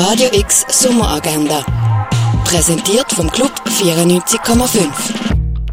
Radio X Sommeragenda. Präsentiert vom Club 94,5.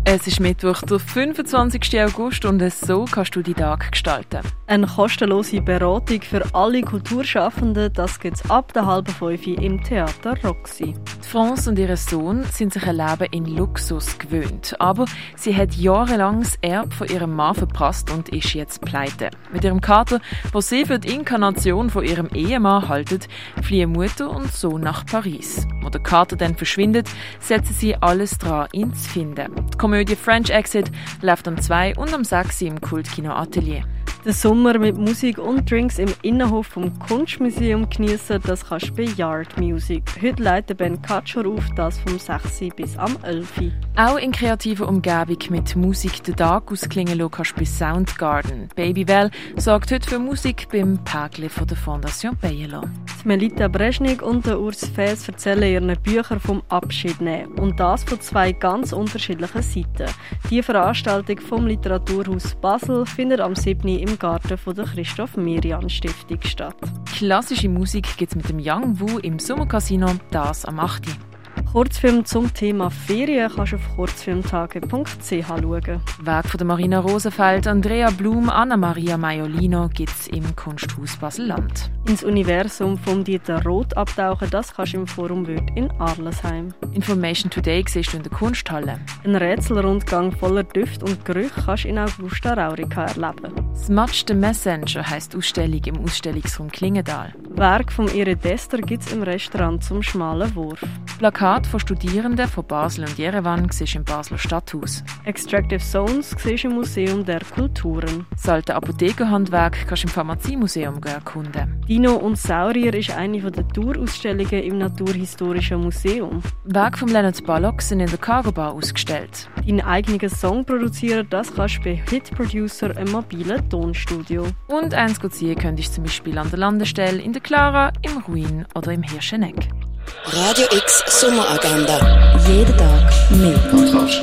Es ist Mittwoch, der 25. August und so kannst du die Tag gestalten. Eine kostenlose Beratung für alle Kulturschaffenden, das gibt's ab der halben fünf im Theater Roxy. France und ihr Sohn sind sich ein Leben in Luxus gewöhnt, aber sie hat jahrelang das Erbe von ihrem Mann verpasst und ist jetzt pleite. Mit ihrem Kater, wo sie für die Inkarnation von ihrem Ehemann haltet, fliehen Mutter und Sohn nach Paris. Wo der Kater dann verschwindet, setzen sie alles dran, ihn zu finden. Die Komödie French Exit läuft um 2 und um 6 im Kultkino Atelier. Den Sommer mit Musik und Drinks im Innenhof vom Kunstmuseum genießen, das kannst du bei Yard Music. Heute leitet Ben Katschor auf, das vom 6 bis am 11. Auch in kreativer Umgebung mit Musik den Tag ausklingen lassen kannst du bei Soundgarden. Baby Well sorgt heute für Musik beim Päckchen von der Fondation Bayerlo. Melita Breschnik und der Urs Fes erzählen ihren Büchern vom Abschied nehmen. Und das von zwei ganz unterschiedlichen Seiten. Die Veranstaltung vom Literaturhaus Basel findet am 7. im Garten von der Christoph Mirian Stiftung statt. Klassische Musik gibt es mit dem Young Wu im Sommercasino, das am 8. Kurzfilm zum Thema Ferien kannst du auf kurzfilmtage.ch schauen. Werk von Marina Rosenfeld, Andrea Blum, Anna-Maria Maiolino gibt es im Kunsthaus Basel-Land. Ins Universum von Dieter Roth abtauchen, das kannst du im Forum Wirt in Arlesheim. Information Today siehst du in der Kunsthalle. Ein Rätselrundgang voller Düfte und Gerüche kannst du in Augusta Raurica erleben. Smudge the Messenger heisst Ausstellung im Ausstellungsraum Klingendal. Werk von Irid Dester gibt es im Restaurant zum schmalen Wurf. Plakat von Studierenden von Basel und Jerewan im Basler Stadthaus. Extractive Zones im Museum der Kulturen. Das alte Apothekerhandwerk kannst du im Pharmaziemuseum erkunden. Dino und Saurier ist eine der Tourausstellungen im Naturhistorischen Museum. Werke von Leonard Ballock sind in der Cargo Bar ausgestellt. Deinen eigenen Song produzieren, das kannst du bei Hit Producer, einem mobilen Tonstudio. Und eins ziehen könntest du zum Beispiel an der Landestelle, in der Clara, im Ruin oder im Hirscheneck. Radio X Sommeragenda. Jeden Tag mehr. Kontrast.